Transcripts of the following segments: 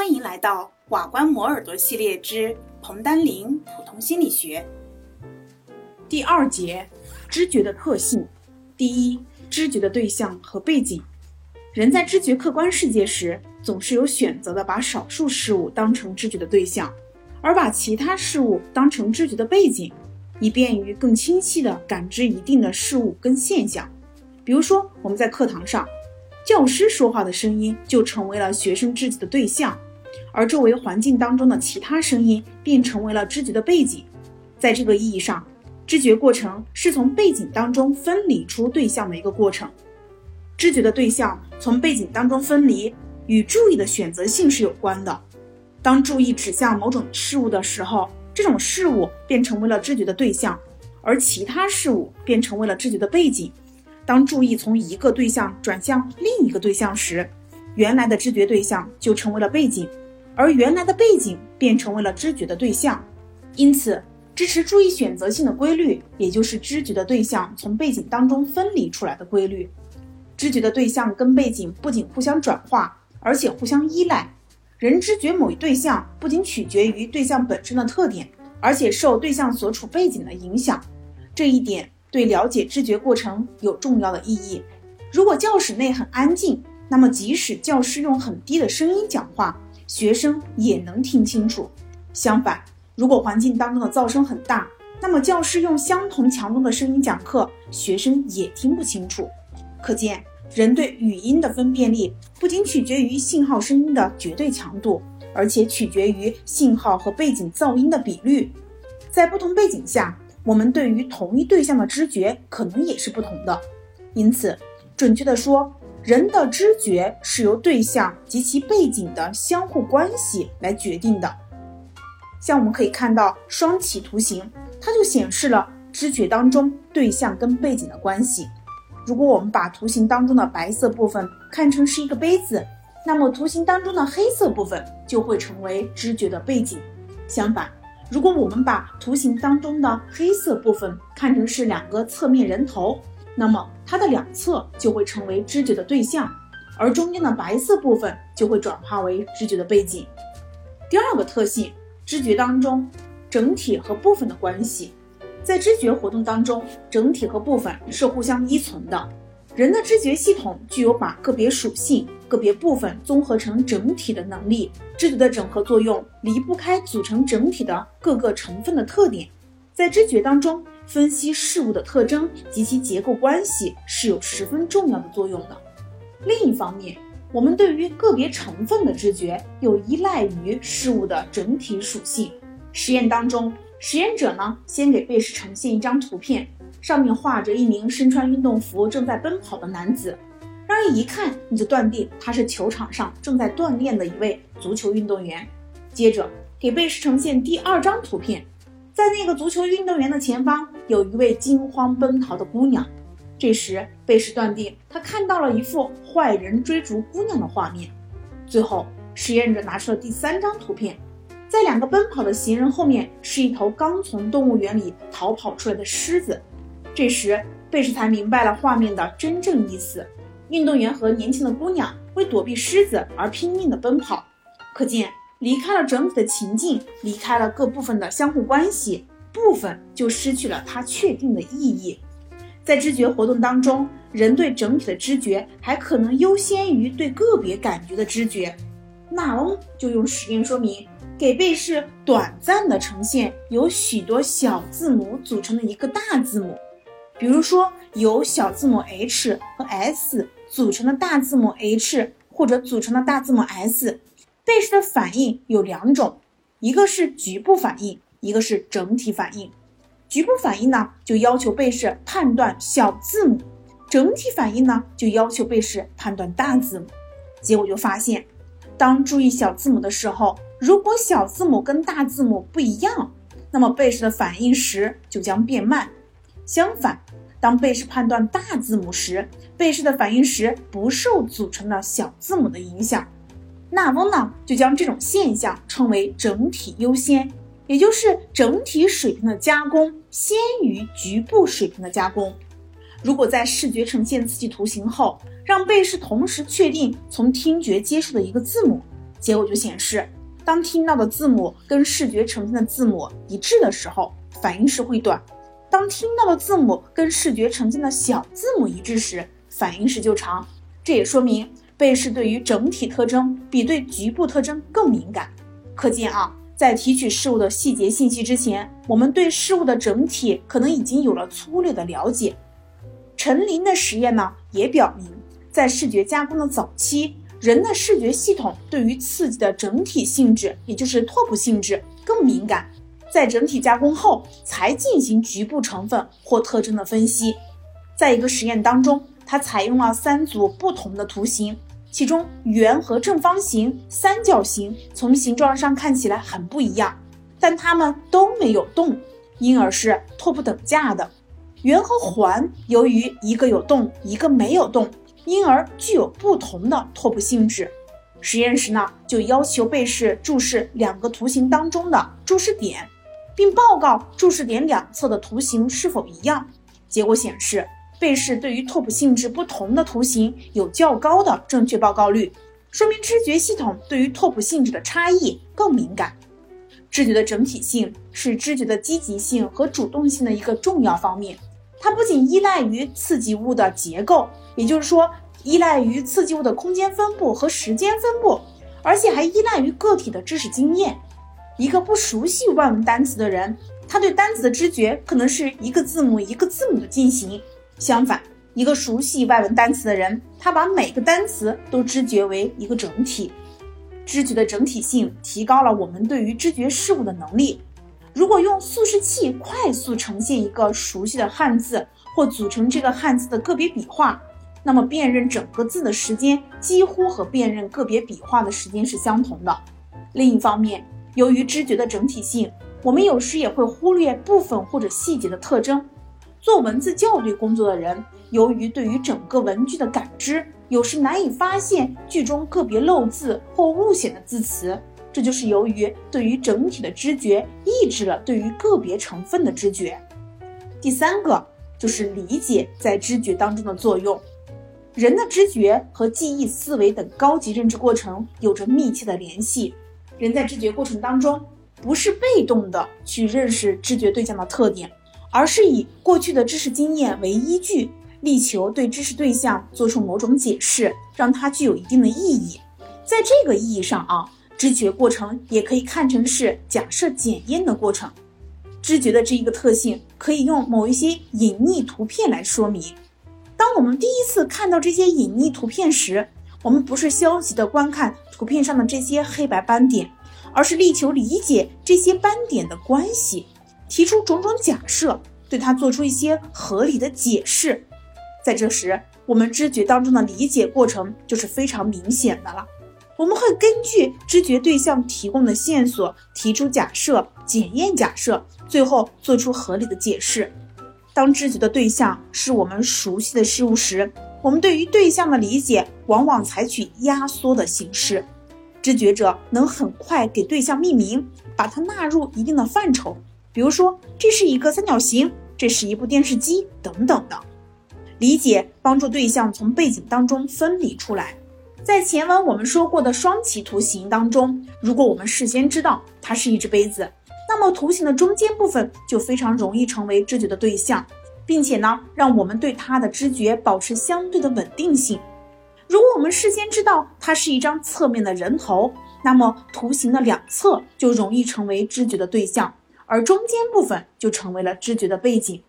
欢迎来到瓦官磨耳朵系列之彭丹林普通心理学第二节：知觉的特性。第一，知觉的对象和背景。人在知觉客观世界时，总是有选择的把少数事物当成知觉的对象，而把其他事物当成知觉的背景，以便于更清晰地感知一定的事物跟现象。比如说，我们在课堂上，教师说话的声音就成为了学生知觉的对象。而周围环境当中的其他声音便成为了知觉的背景。在这个意义上，知觉过程是从背景当中分离出对象的一个过程。知觉的对象从背景当中分离，与注意的选择性是有关的。当注意指向某种事物的时候，这种事物便成为了知觉的对象，而其他事物便成为了知觉的背景。当注意从一个对象转向另一个对象时，原来的知觉对象就成为了背景。而原来的背景变成为了知觉的对象，因此支持注意选择性的规律，也就是知觉的对象从背景当中分离出来的规律。知觉的对象跟背景不仅互相转化，而且互相依赖。人知觉某一对象不仅取决于对象本身的特点，而且受对象所处背景的影响。这一点对了解知觉过程有重要的意义。如果教室内很安静，那么即使教师用很低的声音讲话，学生也能听清楚。相反，如果环境当中的噪声很大，那么教师用相同强度的声音讲课，学生也听不清楚。可见，人对语音的分辨力不仅取决于信号声音的绝对强度，而且取决于信号和背景噪音的比率。在不同背景下，我们对于同一对象的知觉可能也是不同的。因此，准确的说，人的知觉是由对象及其背景的相互关系来决定的。像我们可以看到双起图形，它就显示了知觉当中对象跟背景的关系。如果我们把图形当中的白色部分看成是一个杯子，那么图形当中的黑色部分就会成为知觉的背景。相反，如果我们把图形当中的黑色部分看成是两个侧面人头，那么它的两侧就会成为知觉的对象，而中间的白色部分就会转化为知觉的背景。第二个特性，知觉当中整体和部分的关系，在知觉活动当中，整体和部分是互相依存的。人的知觉系统具有把个别属性、个别部分综合成整体的能力。知觉的整合作用离不开组成整体的各个成分的特点，在知觉当中。分析事物的特征及其结构关系是有十分重要的作用的。另一方面，我们对于个别成分的知觉又依赖于事物的整体属性。实验当中，实验者呢先给被试呈现一张图片，上面画着一名身穿运动服正在奔跑的男子，让人一看你就断定他是球场上正在锻炼的一位足球运动员。接着给被试呈现第二张图片。在那个足球运动员的前方，有一位惊慌奔逃的姑娘。这时，贝氏断定他看到了一幅坏人追逐姑娘的画面。最后，实验者拿出了第三张图片，在两个奔跑的行人后面是一头刚从动物园里逃跑出来的狮子。这时，贝氏才明白了画面的真正意思：运动员和年轻的姑娘为躲避狮子而拼命地奔跑。可见。离开了整体的情境，离开了各部分的相互关系，部分就失去了它确定的意义。在知觉活动当中，人对整体的知觉还可能优先于对个别感觉的知觉。纳翁就用实验说明，给贝氏短暂的呈现由许多小字母组成的一个大字母，比如说由小字母 h 和 s 组成的大字母 h，或者组成的大字母 s。贝氏的反应有两种，一个是局部反应，一个是整体反应。局部反应呢，就要求贝氏判断小字母；整体反应呢，就要求贝氏判断大字母。结果就发现，当注意小字母的时候，如果小字母跟大字母不一样，那么贝氏的反应时就将变慢。相反，当贝氏判断大字母时，贝氏的反应时不受组成的小字母的影响。纳翁呢，就将这种现象称为整体优先，也就是整体水平的加工先于局部水平的加工。如果在视觉呈现刺激图形后，让被试同时确定从听觉接受的一个字母，结果就显示，当听到的字母跟视觉呈现的字母一致的时候，反应时会短；当听到的字母跟视觉呈现的小字母一致时，反应时就长。这也说明被试对于整体特征比对局部特征更敏感。可见啊，在提取事物的细节信息之前，我们对事物的整体可能已经有了粗略的了解。陈林的实验呢，也表明，在视觉加工的早期，人的视觉系统对于刺激的整体性质，也就是拓扑性质更敏感。在整体加工后，才进行局部成分或特征的分析。在一个实验当中，他采用了三组不同的图形，其中圆和正方形、三角形从形状上看起来很不一样，但它们都没有动，因而是拓扑等价的。圆和环由于一个有动，一个没有动，因而具有不同的拓扑性质。实验时呢，就要求被试注视两个图形当中的注视点，并报告注视点两侧的图形是否一样。结果显示，被试对于拓扑性质不同的图形有较高的正确报告率，说明知觉系统对于拓扑性质的差异更敏感。知觉的整体性是知觉的积极性和主动性的一个重要方面。它不仅依赖于刺激物的结构，也就是说，依赖于刺激物的空间分布和时间分布，而且还依赖于个体的知识经验。一个不熟悉外文单词的人，他对单词的知觉可能是一个字母一个字母的进行；相反，一个熟悉外文单词的人，他把每个单词都知觉为一个整体。知觉的整体性提高了我们对于知觉事物的能力。如果用速视器快速呈现一个熟悉的汉字，或组成这个汉字的个别笔画，那么辨认整个字的时间几乎和辨认个别笔画的时间是相同的。另一方面，由于知觉的整体性，我们有时也会忽略部分或者细节的特征。做文字校对工作的人，由于对于整个文句的感知，有时难以发现句中个别漏字或误写的字词。这就是由于对于整体的知觉抑制了对于个别成分的知觉。第三个就是理解在知觉当中的作用。人的知觉和记忆、思维等高级认知过程有着密切的联系。人在知觉过程当中，不是被动的去认识知觉对象的特点，而是以过去的知识经验为依据，力求对知识对象做出某种解释，让它具有一定的意义。在这个意义上啊。知觉过程也可以看成是假设检验的过程。知觉的这一个特性可以用某一些隐匿图片来说明。当我们第一次看到这些隐匿图片时，我们不是消极的观看图片上的这些黑白斑点，而是力求理解这些斑点的关系，提出种种假设，对它做出一些合理的解释。在这时，我们知觉当中的理解过程就是非常明显的了。我们会根据知觉对象提供的线索提出假设、检验假设，最后做出合理的解释。当知觉的对象是我们熟悉的事物时，我们对于对象的理解往往采取压缩的形式。知觉者能很快给对象命名，把它纳入一定的范畴，比如说这是一个三角形，这是一部电视机等等的。理解帮助对象从背景当中分离出来。在前文我们说过的双旗图形当中，如果我们事先知道它是一只杯子，那么图形的中间部分就非常容易成为知觉的对象，并且呢，让我们对它的知觉保持相对的稳定性。如果我们事先知道它是一张侧面的人头，那么图形的两侧就容易成为知觉的对象，而中间部分就成为了知觉的背景。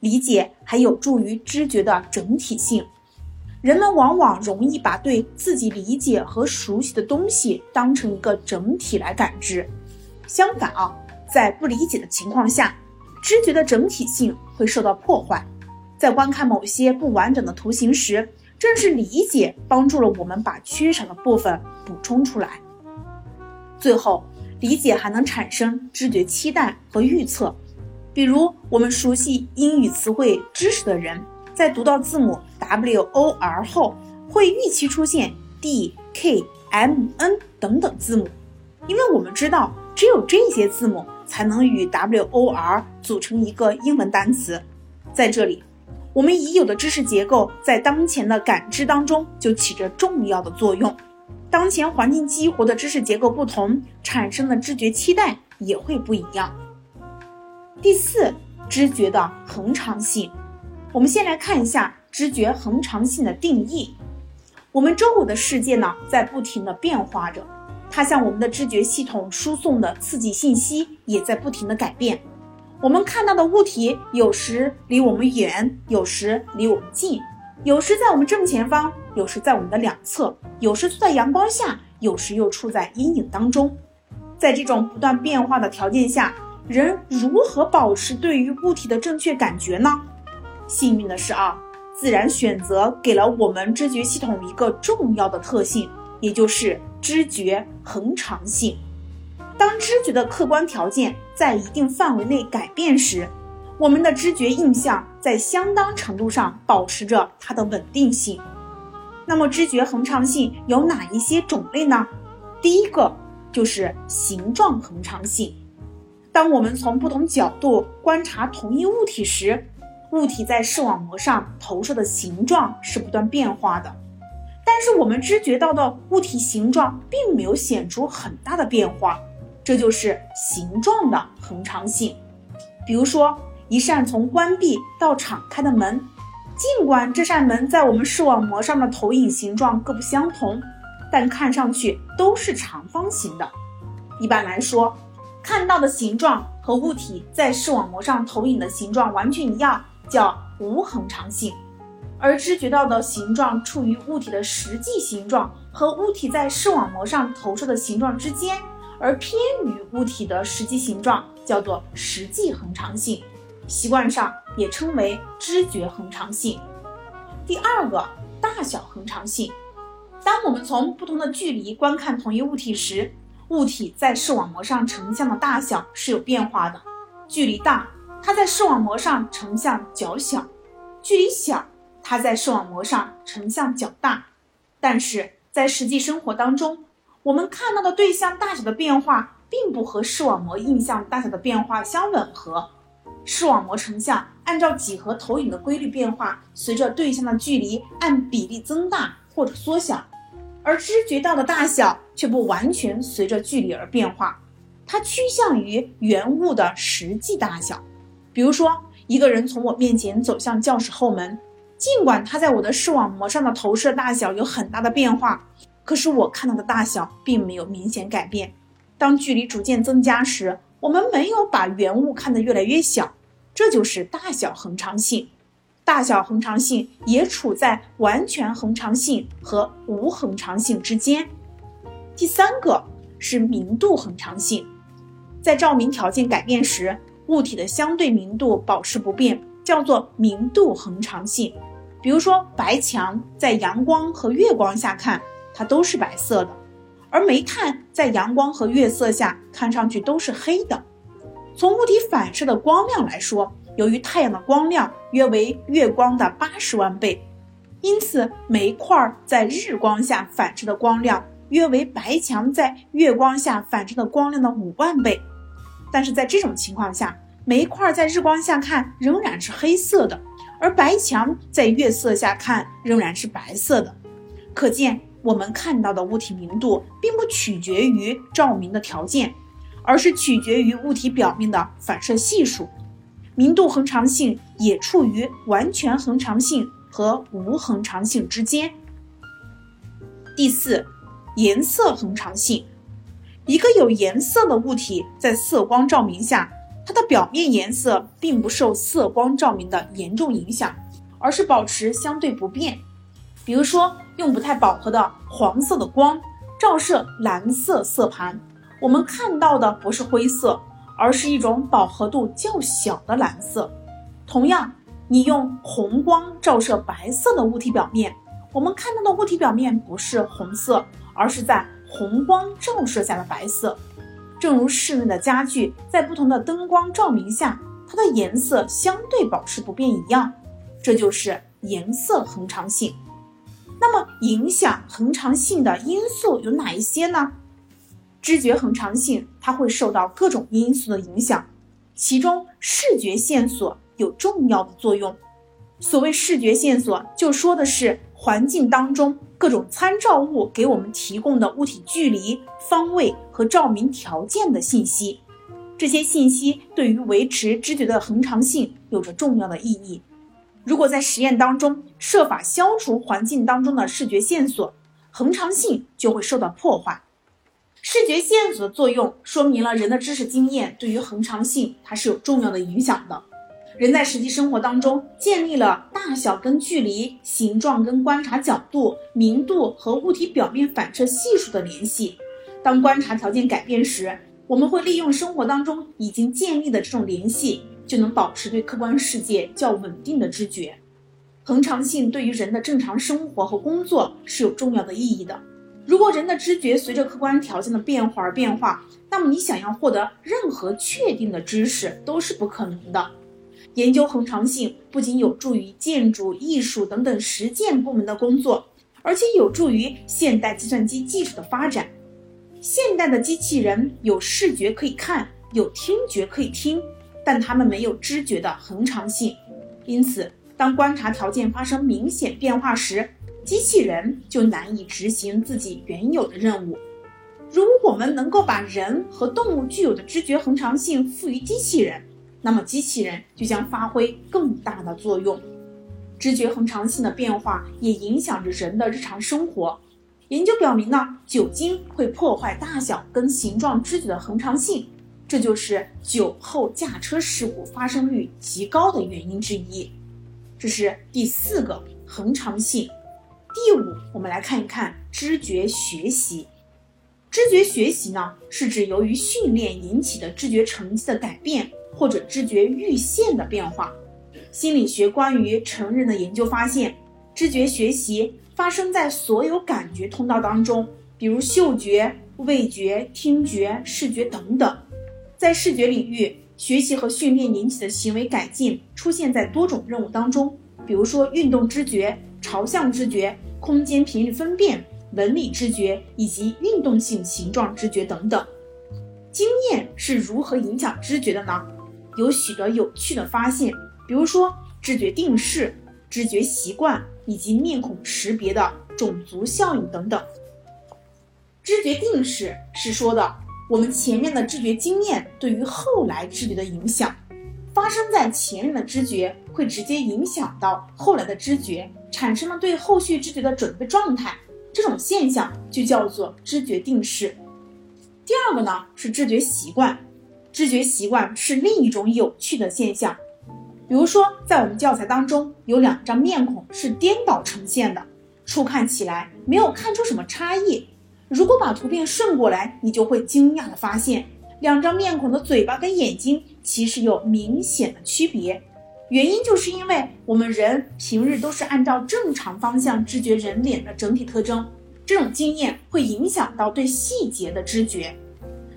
理解还有助于知觉的整体性。人们往往容易把对自己理解和熟悉的东西当成一个整体来感知。相反啊，在不理解的情况下，知觉的整体性会受到破坏。在观看某些不完整的图形时，正是理解帮助了我们把缺少的部分补充出来。最后，理解还能产生知觉期待和预测。比如，我们熟悉英语词汇知识的人。在读到字母 W O R 后，会预期出现 D K M N 等等字母，因为我们知道，只有这些字母才能与 W O R 组成一个英文单词。在这里，我们已有的知识结构在当前的感知当中就起着重要的作用。当前环境激活的知识结构不同，产生的知觉期待也会不一样。第四，知觉的恒常性。我们先来看一下知觉恒常性的定义。我们周围的世界呢，在不停的变化着，它向我们的知觉系统输送的刺激信息也在不停的改变。我们看到的物体有时离我们远，有时离我们近，有时在我们正前方，有时在我们的两侧，有时处在阳光下，有时又处在阴影当中。在这种不断变化的条件下，人如何保持对于物体的正确感觉呢？幸运的是啊，自然选择给了我们知觉系统一个重要的特性，也就是知觉恒常性。当知觉的客观条件在一定范围内改变时，我们的知觉印象在相当程度上保持着它的稳定性。那么，知觉恒常性有哪一些种类呢？第一个就是形状恒常性。当我们从不同角度观察同一物体时，物体在视网膜上投射的形状是不断变化的，但是我们知觉到的物体形状并没有显出很大的变化，这就是形状的恒常性。比如说，一扇从关闭到敞开的门，尽管这扇门在我们视网膜上的投影形状各不相同，但看上去都是长方形的。一般来说，看到的形状和物体在视网膜上投影的形状完全一样。叫无恒常性，而知觉到的形状处于物体的实际形状和物体在视网膜上投射的形状之间，而偏于物体的实际形状，叫做实际恒常性，习惯上也称为知觉恒常性。第二个，大小恒常性。当我们从不同的距离观看同一物体时，物体在视网膜上成像的大小是有变化的，距离大。它在视网膜上成像较小，距离小，它在视网膜上成像较大。但是在实际生活当中，我们看到的对象大小的变化，并不和视网膜印象大小的变化相吻合。视网膜成像按照几何投影的规律变化，随着对象的距离按比例增大或者缩小，而知觉到的大小却不完全随着距离而变化，它趋向于原物的实际大小。比如说，一个人从我面前走向教室后门，尽管他在我的视网膜上的投射大小有很大的变化，可是我看到的大小并没有明显改变。当距离逐渐增加时，我们没有把原物看得越来越小，这就是大小恒常性。大小恒常性也处在完全恒常性和无恒常性之间。第三个是明度恒常性，在照明条件改变时。物体的相对明度保持不变，叫做明度恒常性。比如说，白墙在阳光和月光下看，它都是白色的；而煤炭在阳光和月色下看上去都是黑的。从物体反射的光亮来说，由于太阳的光亮约为月光的八十万倍，因此煤块在日光下反射的光亮约为白墙在月光下反射的光亮的五万倍。但是在这种情况下，煤块在日光下看仍然是黑色的，而白墙在月色下看仍然是白色的。可见，我们看到的物体明度并不取决于照明的条件，而是取决于物体表面的反射系数。明度恒常性也处于完全恒常性和无恒常性之间。第四，颜色恒常性。一个有颜色的物体在色光照明下，它的表面颜色并不受色光照明的严重影响，而是保持相对不变。比如说，用不太饱和的黄色的光照射蓝色色盘，我们看到的不是灰色，而是一种饱和度较小的蓝色。同样，你用红光照射白色的物体表面，我们看到的物体表面不是红色，而是在。红光照射下的白色，正如室内的家具在不同的灯光照明下，它的颜色相对保持不变一样，这就是颜色恒常性。那么，影响恒常性的因素有哪一些呢？知觉恒常性它会受到各种因素的影响，其中视觉线索有重要的作用。所谓视觉线索，就说的是环境当中各种参照物给我们提供的物体距离、方位和照明条件的信息。这些信息对于维持知觉的恒常性有着重要的意义。如果在实验当中设法消除环境当中的视觉线索，恒常性就会受到破坏。视觉线索的作用说明了人的知识经验对于恒常性它是有重要的影响的。人在实际生活当中建立了大小跟距离、形状跟观察角度、明度和物体表面反射系数的联系。当观察条件改变时，我们会利用生活当中已经建立的这种联系，就能保持对客观世界较稳定的知觉。恒常性对于人的正常生活和工作是有重要的意义的。如果人的知觉随着客观条件的变化而变化，那么你想要获得任何确定的知识都是不可能的。研究恒常性不仅有助于建筑、艺术等等实践部门的工作，而且有助于现代计算机技术的发展。现代的机器人有视觉可以看，有听觉可以听，但它们没有知觉的恒常性。因此，当观察条件发生明显变化时，机器人就难以执行自己原有的任务。如果我们能够把人和动物具有的知觉恒常性赋予机器人，那么机器人就将发挥更大的作用。知觉恒常性的变化也影响着人的日常生活。研究表明呢，酒精会破坏大小跟形状知觉的恒常性，这就是酒后驾车事故发生率极高的原因之一。这是第四个恒常性。第五，我们来看一看知觉学习。知觉学习呢，是指由于训练引起的知觉成绩的改变或者知觉阈限的变化。心理学关于成人的研究发现，知觉学习。发生在所有感觉通道当中，比如嗅觉、味觉、听觉、视觉等等。在视觉领域，学习和训练引起的行为改进出现在多种任务当中，比如说运动知觉、朝向知觉、空间频率分辨、纹理知觉以及运动性形状知觉等等。经验是如何影响知觉的呢？有许多有趣的发现，比如说知觉定式、知觉习惯。以及面孔识别的种族效应等等。知觉定式是说的我们前面的知觉经验对于后来知觉的影响，发生在前面的知觉会直接影响到后来的知觉，产生了对后续知觉的准备状态。这种现象就叫做知觉定式。第二个呢是知觉习惯，知觉习惯是另一种有趣的现象。比如说，在我们教材当中有两张面孔是颠倒呈现的，初看起来没有看出什么差异。如果把图片顺过来，你就会惊讶的发现，两张面孔的嘴巴跟眼睛其实有明显的区别。原因就是因为我们人平日都是按照正常方向知觉人脸的整体特征，这种经验会影响到对细节的知觉。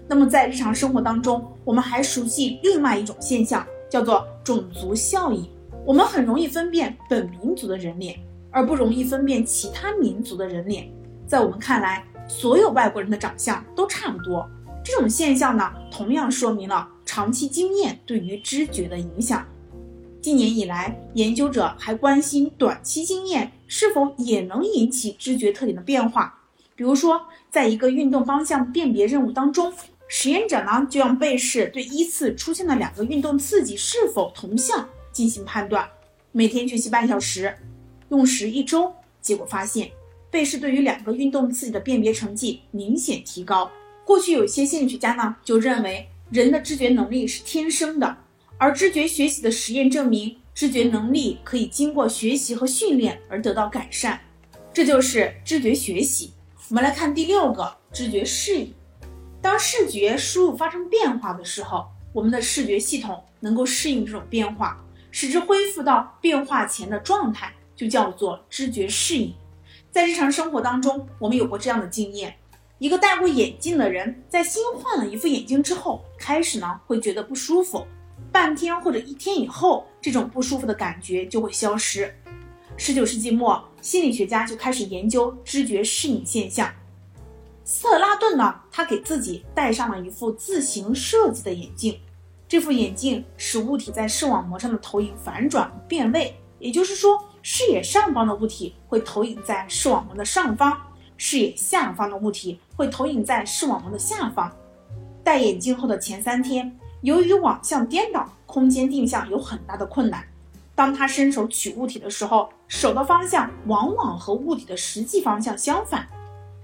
那么在日常生活当中，我们还熟悉另外一种现象。叫做种族效应，我们很容易分辨本民族的人脸，而不容易分辨其他民族的人脸。在我们看来，所有外国人的长相都差不多。这种现象呢，同样说明了长期经验对于知觉的影响。近年以来，研究者还关心短期经验是否也能引起知觉特点的变化。比如说，在一个运动方向辨别任务当中。实验者呢，就让被试对依次出现的两个运动刺激是否同向进行判断，每天学习半小时，用时一周。结果发现，被试对于两个运动刺激的辨别成绩明显提高。过去有些心理学家呢，就认为人的知觉能力是天生的，而知觉学习的实验证明，知觉能力可以经过学习和训练而得到改善。这就是知觉学习。我们来看第六个，知觉适应。当视觉输入发生变化的时候，我们的视觉系统能够适应这种变化，使之恢复到变化前的状态，就叫做知觉适应。在日常生活当中，我们有过这样的经验：一个戴过眼镜的人在新换了一副眼镜之后，开始呢会觉得不舒服，半天或者一天以后，这种不舒服的感觉就会消失。十九世纪末，心理学家就开始研究知觉适应现象。斯特拉顿呢，他给自己戴上了一副自行设计的眼镜，这副眼镜使物体在视网膜上的投影反转变位，也也就是说，视野上方的物体会投影在视网膜的上方，视野下方的物体会投影在视网膜的下方。戴眼镜后的前三天，由于网向颠倒，空间定向有很大的困难。当他伸手取物体的时候，手的方向往往和物体的实际方向相反。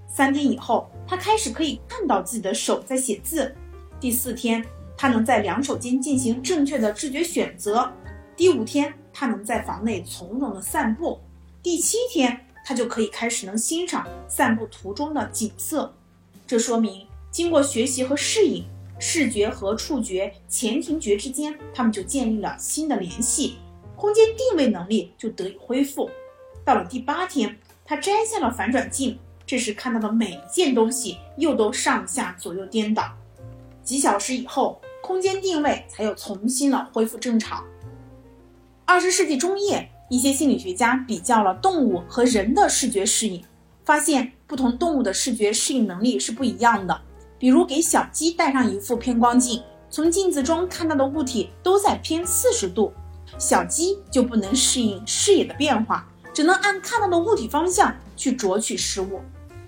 三天以后，他开始可以看到自己的手在写字。第四天，他能在两手间进行正确的知觉选择。第五天，他能在房内从容的散步。第七天，他就可以开始能欣赏散步途中的景色。这说明，经过学习和适应，视觉和触觉前庭觉之间，他们就建立了新的联系。空间定位能力就得以恢复。到了第八天，他摘下了反转镜，这时看到的每一件东西又都上下左右颠倒。几小时以后，空间定位才又重新的恢复正常。二十世纪中叶，一些心理学家比较了动物和人的视觉适应，发现不同动物的视觉适应能力是不一样的。比如给小鸡戴上一副偏光镜，从镜子中看到的物体都在偏四十度。小鸡就不能适应视野的变化，只能按看到的物体方向去啄取食物。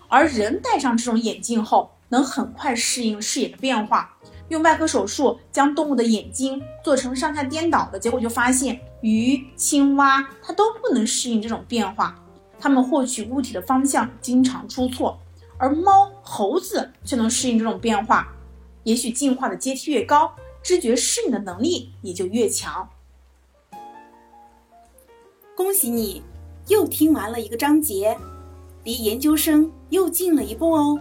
而人戴上这种眼镜后，能很快适应视野的变化。用外科手术将动物的眼睛做成上下颠倒的结果，就发现鱼、青蛙它都不能适应这种变化，它们获取物体的方向经常出错。而猫、猴子却能适应这种变化。也许进化的阶梯越高，知觉适应的能力也就越强。恭喜你，又听完了一个章节，离研究生又近了一步哦。